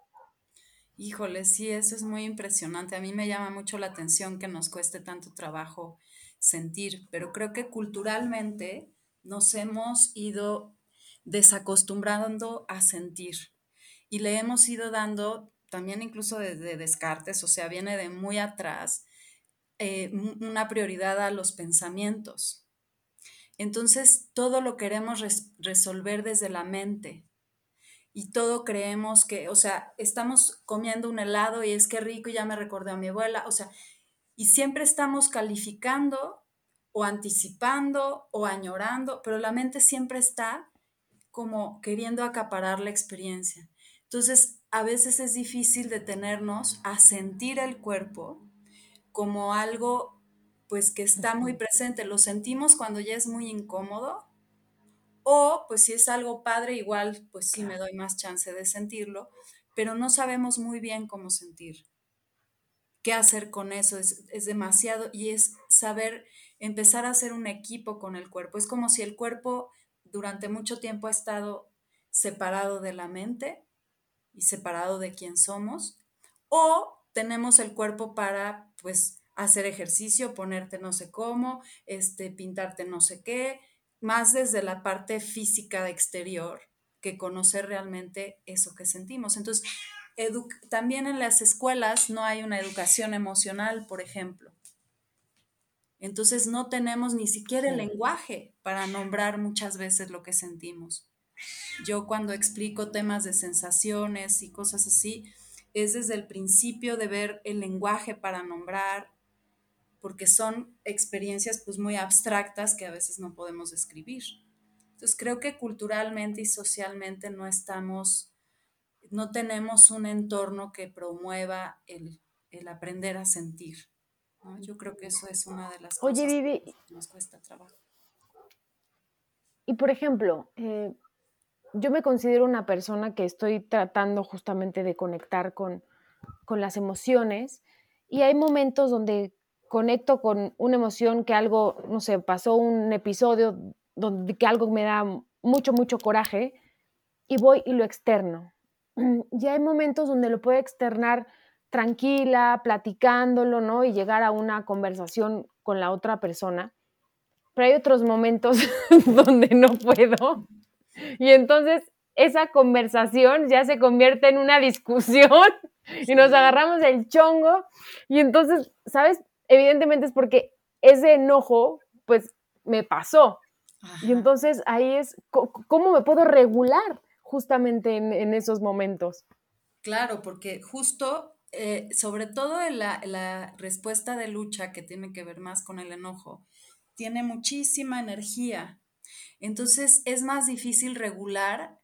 Híjole, sí, eso es muy impresionante. A mí me llama mucho la atención que nos cueste tanto trabajo sentir, pero creo que culturalmente nos hemos ido desacostumbrando a sentir y le hemos ido dando también incluso desde Descartes, o sea, viene de muy atrás, eh, una prioridad a los pensamientos. Entonces, todo lo queremos resolver desde la mente y todo creemos que, o sea, estamos comiendo un helado y es que rico y ya me recordé a mi abuela, o sea, y siempre estamos calificando o anticipando o añorando, pero la mente siempre está como queriendo acaparar la experiencia. Entonces, a veces es difícil detenernos a sentir el cuerpo como algo pues que está muy presente. Lo sentimos cuando ya es muy incómodo o pues si es algo padre, igual pues sí me doy más chance de sentirlo, pero no sabemos muy bien cómo sentir. ¿Qué hacer con eso? Es, es demasiado y es saber empezar a hacer un equipo con el cuerpo. Es como si el cuerpo durante mucho tiempo ha estado separado de la mente y separado de quién somos, o tenemos el cuerpo para pues hacer ejercicio, ponerte no sé cómo, este, pintarte no sé qué, más desde la parte física exterior que conocer realmente eso que sentimos. Entonces, también en las escuelas no hay una educación emocional, por ejemplo. Entonces no tenemos ni siquiera el lenguaje para nombrar muchas veces lo que sentimos. Yo cuando explico temas de sensaciones y cosas así, es desde el principio de ver el lenguaje para nombrar, porque son experiencias pues muy abstractas que a veces no podemos describir. Entonces creo que culturalmente y socialmente no estamos, no tenemos un entorno que promueva el, el aprender a sentir. Yo creo que eso es una de las cosas que nos cuesta trabajo. Y por ejemplo, eh, yo me considero una persona que estoy tratando justamente de conectar con, con las emociones y hay momentos donde conecto con una emoción que algo, no sé, pasó un episodio donde que algo me da mucho, mucho coraje y voy y lo externo. Y hay momentos donde lo puedo externar tranquila, platicándolo, ¿no? Y llegar a una conversación con la otra persona. Pero hay otros momentos donde no puedo. Y entonces esa conversación ya se convierte en una discusión y nos agarramos el chongo. Y entonces, ¿sabes? Evidentemente es porque ese enojo, pues, me pasó. Y entonces ahí es, ¿cómo me puedo regular justamente en, en esos momentos? Claro, porque justo eh, sobre todo la, la respuesta de lucha, que tiene que ver más con el enojo, tiene muchísima energía. Entonces es más difícil regular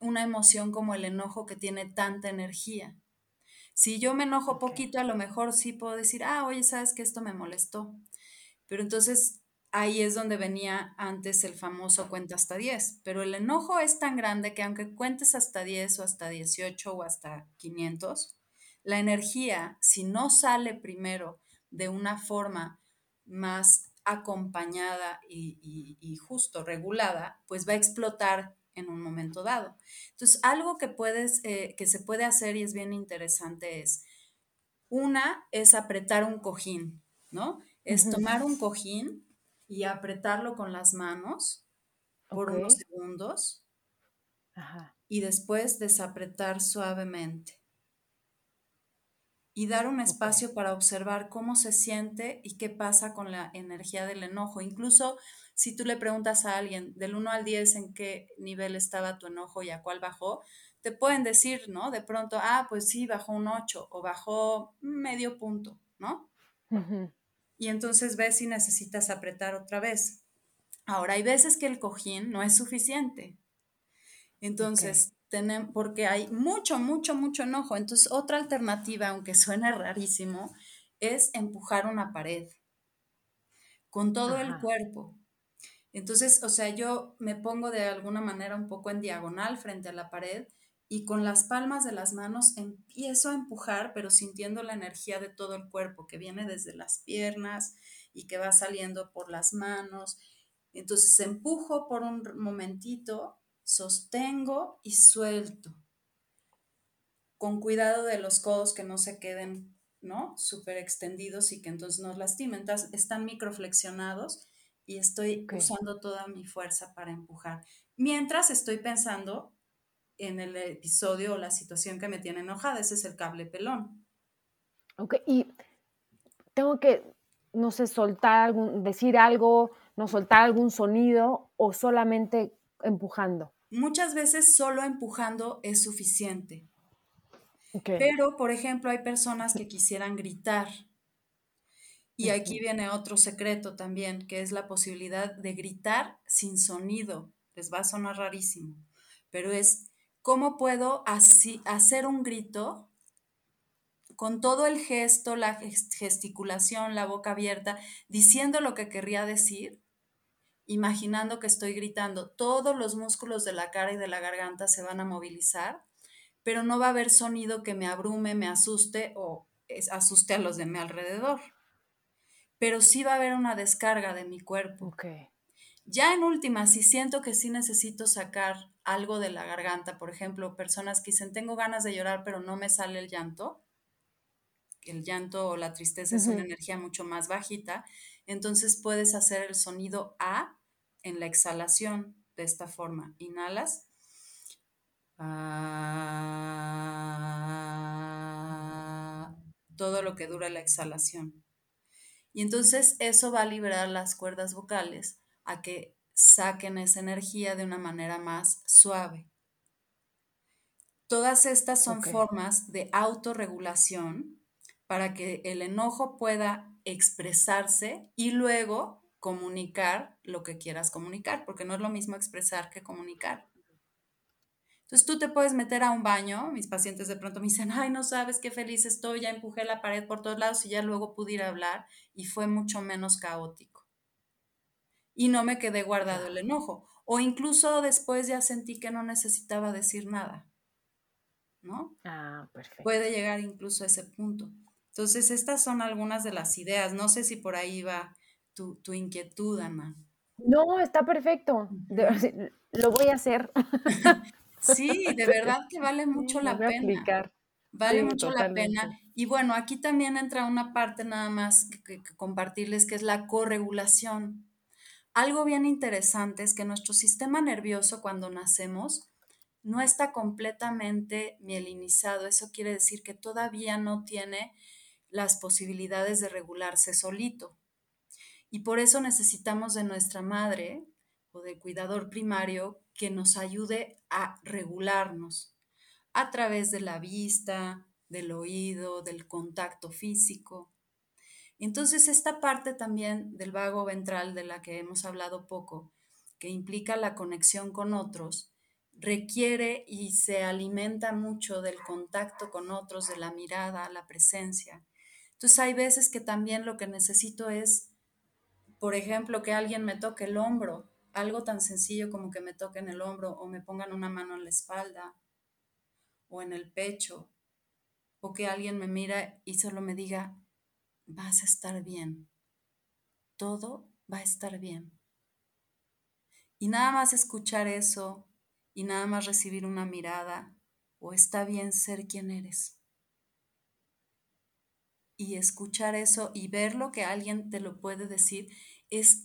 una emoción como el enojo que tiene tanta energía. Si yo me enojo poquito, a lo mejor sí puedo decir, ah, oye, sabes que esto me molestó. Pero entonces ahí es donde venía antes el famoso cuenta hasta 10. Pero el enojo es tan grande que aunque cuentes hasta 10 o hasta 18 o hasta 500, la energía, si no sale primero de una forma más acompañada y, justo regulada, pues va a explotar en un momento dado. Entonces, algo que puedes, eh, que se puede hacer y es bien interesante es, una es apretar un cojín, ¿no? Es tomar un cojín y apretarlo con las manos por unos segundos y después desapretar suavemente y dar un espacio para observar cómo se siente y qué pasa con la energía del enojo. Incluso si tú le preguntas a alguien del 1 al 10 en qué nivel estaba tu enojo y a cuál bajó, te pueden decir, ¿no? De pronto, ah, pues sí, bajó un 8 o bajó medio punto, ¿no? Y entonces ves si necesitas apretar otra vez. Ahora, hay veces que el cojín no es suficiente. Entonces, porque hay mucho, mucho, mucho enojo. Entonces, otra alternativa, aunque suene rarísimo, es empujar una pared con todo el cuerpo. Entonces, o sea, yo me pongo de alguna manera un poco en diagonal frente a la pared y con las palmas de las manos empiezo a empujar, pero sintiendo la energía de todo el cuerpo que viene desde las piernas y que va saliendo por las manos. Entonces empujo por un momentito sostengo y suelto. Con cuidado de los codos que no se queden, ¿no? Súper extendidos y que entonces nos lastimen. Entonces, están microflexionados y estoy usando toda mi fuerza para empujar. Mientras estoy pensando en el episodio o la situación que me tiene enojada. Ese es el cable pelón. Ok, y tengo que, no sé, soltar algún, decir algo, no soltar algún sonido o solamente empujando. Muchas veces solo empujando es suficiente. Pero, por ejemplo, hay personas que quisieran gritar. Y aquí viene otro secreto también, que es la posibilidad de gritar sin sonido. Les va a sonar rarísimo, pero es cómo puedo así, hacer un grito con todo el gesto, la gesticulación, la boca abierta, diciendo lo que querría decir, imaginando que estoy gritando. Todos los músculos de la cara y de la garganta se van a movilizar pero no va a haber sonido que me abrume, me asuste o asuste a los de mi alrededor. Pero sí va a haber una descarga de mi cuerpo. Ya en última, si siento que sí necesito sacar algo de la garganta, por ejemplo, personas que dicen, tengo ganas de llorar, pero no me sale el llanto, el llanto o la tristeza es una energía mucho más bajita, entonces puedes hacer el sonido A en la exhalación de esta forma. Inhalas Ah, todo lo que dura la exhalación. Y entonces eso va a liberar las cuerdas vocales a que saquen esa energía de una manera más suave. Todas estas son formas de autorregulación para que el enojo pueda expresarse y luego comunicar lo que quieras comunicar, porque no es lo mismo expresar que comunicar. Entonces tú te puedes meter a un baño, mis pacientes de pronto me dicen, ay, no sabes qué feliz estoy, ya empujé la pared por todos lados y ya luego pude ir a hablar y fue mucho menos caótico. Y no me quedé guardado el enojo. O incluso después ya sentí que no necesitaba decir nada. ¿No? Ah, perfecto. Puede llegar incluso a ese punto. Entonces, estas son algunas de las ideas. No sé si por ahí va tu, tu inquietud, Ana. No, está perfecto. lo voy a hacer. Sí, de verdad que vale mucho la pena. Vale mucho la pena. Y bueno, aquí también entra una parte nada más que, compartirles, que es la corregulación. Algo bien interesante es que nuestro sistema nervioso cuando nacemos no está completamente mielinizado. Eso quiere decir que todavía no tiene las posibilidades de regularse solito. Y por eso necesitamos de nuestra madre o del cuidador primario que nos ayude a regularnos a través de la vista, del oído, del contacto físico. Entonces, esta parte también del vago ventral de la que hemos hablado poco, que implica la conexión con otros, requiere y se alimenta mucho del contacto con otros, de la mirada, la presencia. Entonces, hay veces que también lo que necesito es, por ejemplo, que alguien me toque el hombro algo tan sencillo como que me toquen el hombro o me pongan una mano en la espalda o en el pecho o que alguien me mira y solo me diga, vas a estar bien, todo va a estar bien. Y nada más escuchar eso y nada más recibir una mirada o está bien ser quien eres. Y escuchar eso y ver lo que alguien te lo puede decir es,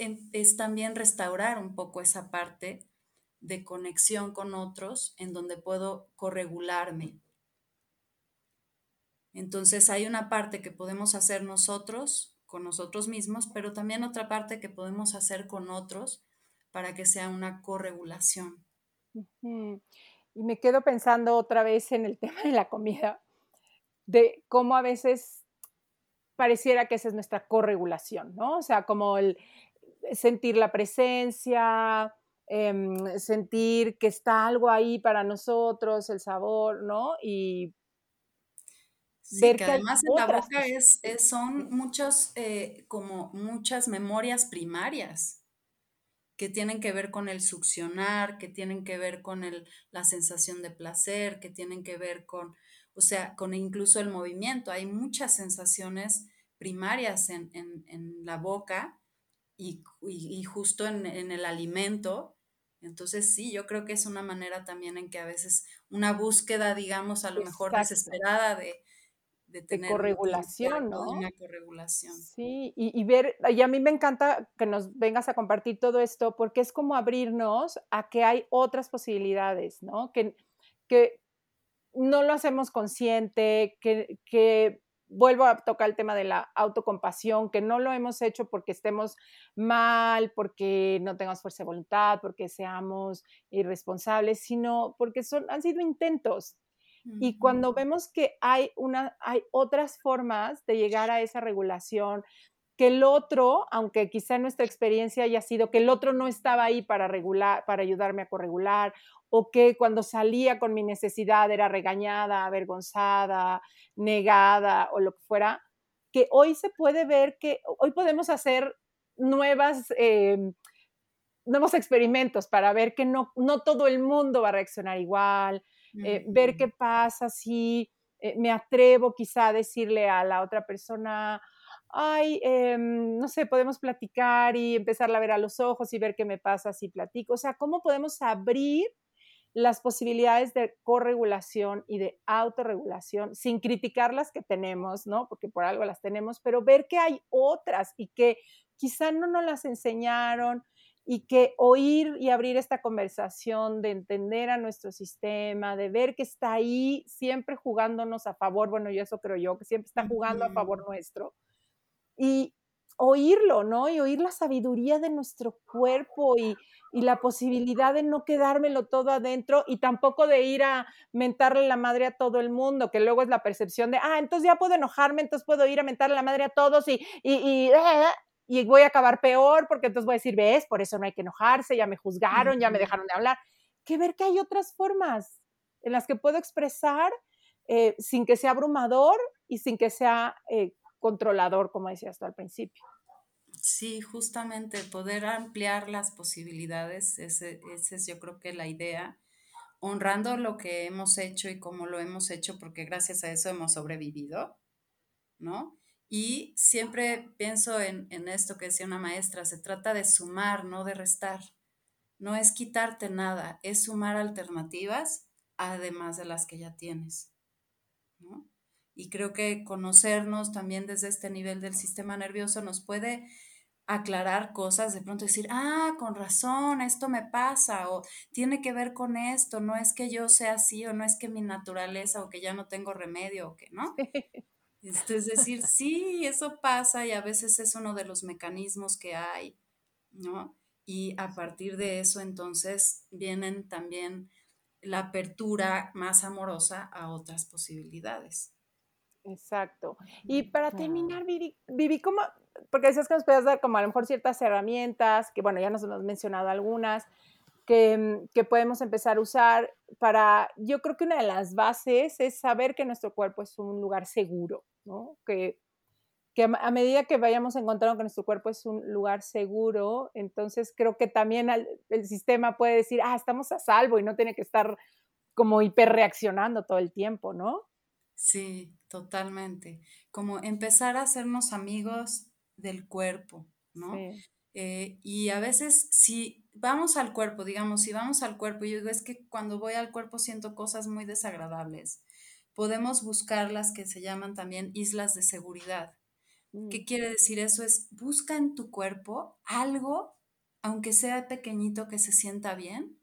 también restaurar un poco esa parte de conexión con otros en donde puedo corregularme. Entonces hay una parte que podemos hacer nosotros con nosotros mismos, pero también otra parte que podemos hacer con otros para que sea una corregulación. Y me quedo pensando otra vez en el tema de la comida, de cómo a veces pareciera que esa es nuestra corregulación, ¿no? O sea, como el sentir la presencia, em, sentir que está algo ahí para nosotros, el sabor, ¿no? Y ver que, además en la boca es, son muchos, eh, como muchas memorias primarias que tienen que ver con el succionar, que tienen que ver con el, la sensación de placer, que tienen que ver con, o sea, con incluso el movimiento. Hay muchas sensaciones primarias en, la boca y, justo en, el alimento. Entonces, sí, yo creo que es una manera también en que a veces una búsqueda, digamos, a lo mejor desesperada de, de tener corregulación, ¿no? Una corregulación. Sí, y, y, ver, y a mí me encanta que nos vengas a compartir todo esto porque es como abrirnos a que hay otras posibilidades, ¿no? Que, que no lo hacemos consciente, que, que vuelvo a tocar el tema de la autocompasión, que no lo hemos hecho porque estemos mal, porque no tengamos fuerza de voluntad, porque seamos irresponsables, sino porque son, han sido intentos. Y cuando vemos que hay, una, hay otras formas de llegar a esa regulación, que el otro, aunque quizá nuestra experiencia haya sido que el otro no estaba ahí para regular, para ayudarme a corregular, o que cuando salía con mi necesidad era regañada, avergonzada, negada o lo que fuera, que hoy se puede ver que hoy podemos hacer nuevas, em, nuevos experimentos para ver que no, no todo el mundo va a reaccionar igual, eh, ver qué pasa si eh, me atrevo quizá a decirle a la otra persona, ay, em, no sé, podemos platicar y empezarla a ver a los ojos y ver qué me pasa si platico. O sea, ¿cómo podemos abrir las posibilidades de corregulación y de autorregulación sin criticar las que tenemos, ¿no? Porque por algo las tenemos, pero ver que hay otras y que quizá no nos las enseñaron y que oír y abrir esta conversación, de entender a nuestro sistema, de ver que está ahí siempre jugándonos a favor, bueno, yo eso creo yo, que siempre está jugando a favor nuestro. Y, oírlo, ¿no? Y oír la sabiduría de nuestro cuerpo y, la posibilidad de no quedármelo todo adentro y tampoco de ir a mentarle la madre a todo el mundo, que luego es la percepción de, ah, entonces ya puedo enojarme, entonces puedo ir a mentarle la madre a todos y, y, y, ah, y voy a acabar peor porque entonces voy a decir, ves, por eso no hay que enojarse, ya me juzgaron, ya me dejaron de hablar. Que ver que hay otras formas en las que puedo expresar eh, sin que sea abrumador y sin que sea eh, controlador, como decías tú al principio. Sí, justamente poder ampliar las posibilidades, ese, es yo creo que la idea, honrando lo que hemos hecho y cómo lo hemos hecho, porque gracias a eso hemos sobrevivido, ¿no? Y siempre pienso en, en esto que decía una maestra, se trata de sumar, no de restar. No es quitarte nada, es sumar alternativas además de las que ya tienes. Y creo que conocernos también desde este nivel del sistema nervioso nos puede aclarar cosas, de pronto decir, ah, con razón, esto me pasa, o tiene que ver con esto, no es que yo sea así, o no es que mi naturaleza, o que ya no tengo remedio, o que, ¿no? Es decir, sí, eso pasa y a veces es uno de los mecanismos que hay, ¿no? Y a partir de eso, entonces, vienen también la apertura más amorosa a otras posibilidades. Exacto. Y para terminar, Vivi, ¿cómo? Porque decías que nos puedes dar como a lo mejor ciertas herramientas, que bueno, ya nos hemos mencionado algunas, que, mm, que, podemos empezar a usar para, yo creo que una de las bases es saber que nuestro cuerpo es un lugar seguro, ¿no? Que, que a medida que vayamos encontrando que nuestro cuerpo es un lugar seguro, entonces creo que también el sistema puede decir, ah, estamos a salvo y no tiene que estar como hiperreaccionando todo el tiempo, ¿no? Sí, totalmente. Como empezar a hacernos amigos del cuerpo, ¿no? Eh, y a veces si vamos al cuerpo, digamos, si vamos al cuerpo, yo digo, es que cuando voy al cuerpo siento cosas muy desagradables, podemos buscar las que se llaman también islas de seguridad. ¿Qué mm. quiere decir eso? Es busca en tu cuerpo algo, aunque sea pequeñito, que se sienta bien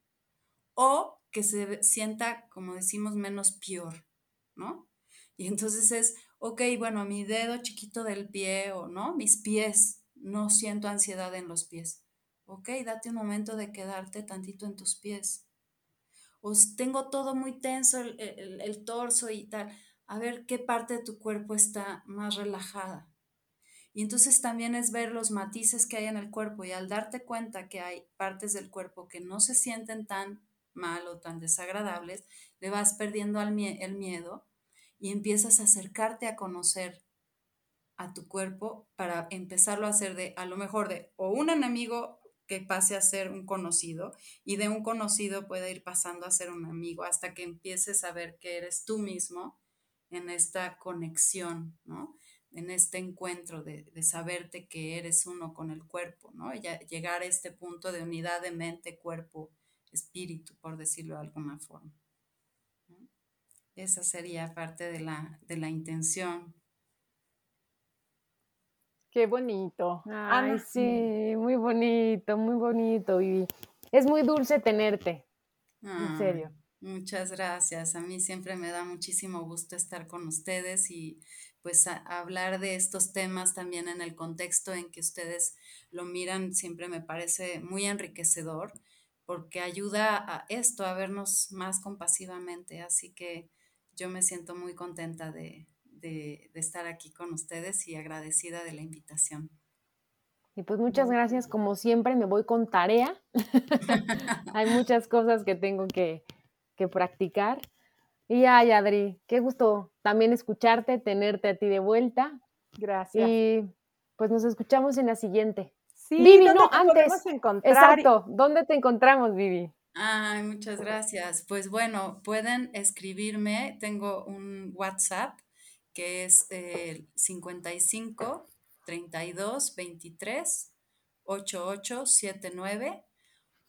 o que se sienta, como decimos, menos peor, ¿no? Y entonces es, ok, bueno, mi dedo chiquito del pie o no, mis pies, no siento ansiedad en los pies. Ok, date un momento de quedarte tantito en tus pies. O tengo todo muy tenso, el, el torso y tal. A ver qué parte de tu cuerpo está más relajada. Y entonces también es ver los matices que hay en el cuerpo y al darte cuenta que hay partes del cuerpo que no se sienten tan mal o tan desagradables, le vas perdiendo el miedo y empiezas a acercarte a conocer a tu cuerpo para empezarlo a hacer de, a lo mejor de, o un enemigo que pase a ser un conocido y de un conocido puede ir pasando a ser un amigo hasta que empieces a ver que eres tú mismo en esta conexión, ¿no? En este encuentro de, de saberte que eres uno con el cuerpo, ¿no? Y llegar a este punto de unidad de mente, cuerpo, espíritu, por decirlo de alguna forma. Esa sería parte de la, de la intención. Qué bonito. Ay, sí, muy bonito, muy bonito, Vivi. Es muy dulce tenerte. en serio. Muchas gracias. A mí siempre me da muchísimo gusto estar con ustedes y pues hablar de estos temas también en el contexto en que ustedes lo miran siempre me parece muy enriquecedor porque ayuda a esto, a vernos más compasivamente. Así que yo me siento muy contenta de, de, estar aquí con ustedes y agradecida de la invitación. Y pues muchas gracias, como siempre me voy con tarea. Hay muchas cosas que tengo que, que practicar. Y ay, Adri, qué gusto también escucharte, tenerte a ti de vuelta. Gracias. Y pues nos escuchamos en la siguiente. Sí, Vivi, no, antes. Encontrar? Exacto, ¿dónde te encontramos, Vivi? Ay, muchas gracias. Pues bueno, pueden escribirme, tengo un WhatsApp que es el 55 32 23 8879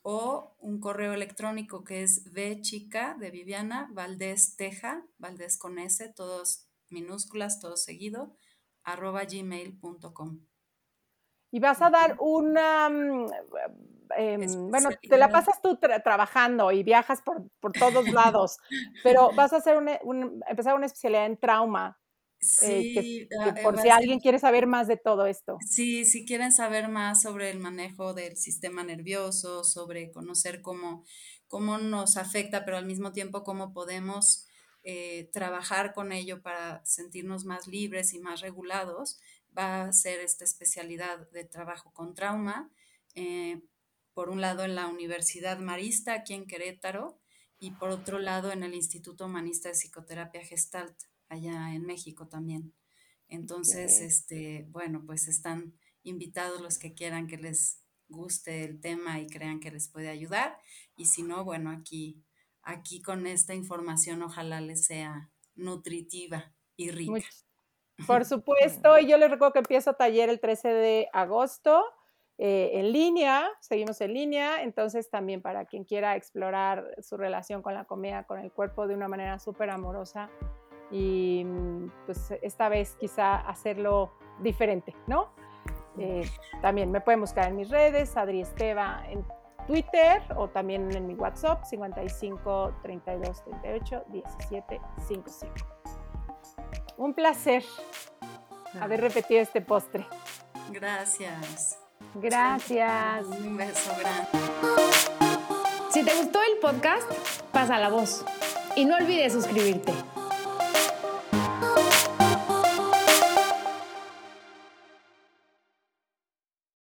o un correo electrónico que es chica de Viviana Valdés Teja, Valdés con S, todos minúsculas, todo seguido, arroba gmail.com. Y vas a dar una, mm, em, bueno, te la pasas tú trabajando y viajas por, por todos lados, pero vas a hacer un, empezar una especialidad en trauma. Eh, sí, ah, eh, por si alguien quiere saber más de todo esto. Sí, si quieren saber más sobre el manejo del sistema nervioso, sobre conocer cómo, cómo nos afecta, pero al mismo tiempo cómo podemos eh, trabajar con ello para sentirnos más libres y más regulados, va a ser esta especialidad de trabajo con trauma. por un lado en la Universidad Marista, aquí en Querétaro, y por otro lado en el Instituto Humanista de Psicoterapia Gestalt allá en México también. Entonces, este, bueno, pues están invitados los que quieran que les guste el tema y crean que les puede ayudar. Y si no, bueno, aquí, aquí con esta información ojalá les sea nutritiva y rica. Por supuesto, y yo les recuerdo que empiezo taller el 13 de agosto eh, en línea, seguimos en línea, entonces también para quien quiera explorar su relación con la comida, con el cuerpo de una manera súper amorosa, y mm, pues esta vez quizá hacerlo diferente, ¿no? Eh, también me pueden buscar en mis redes, Adri Esteva en Twitter o también en mi WhatsApp 55 32 38 17 55. Un placer haber repetido este postre. Gracias. Gracias. Un beso grande. Si te gustó el podcast, pasa la voz y no olvides suscribirte.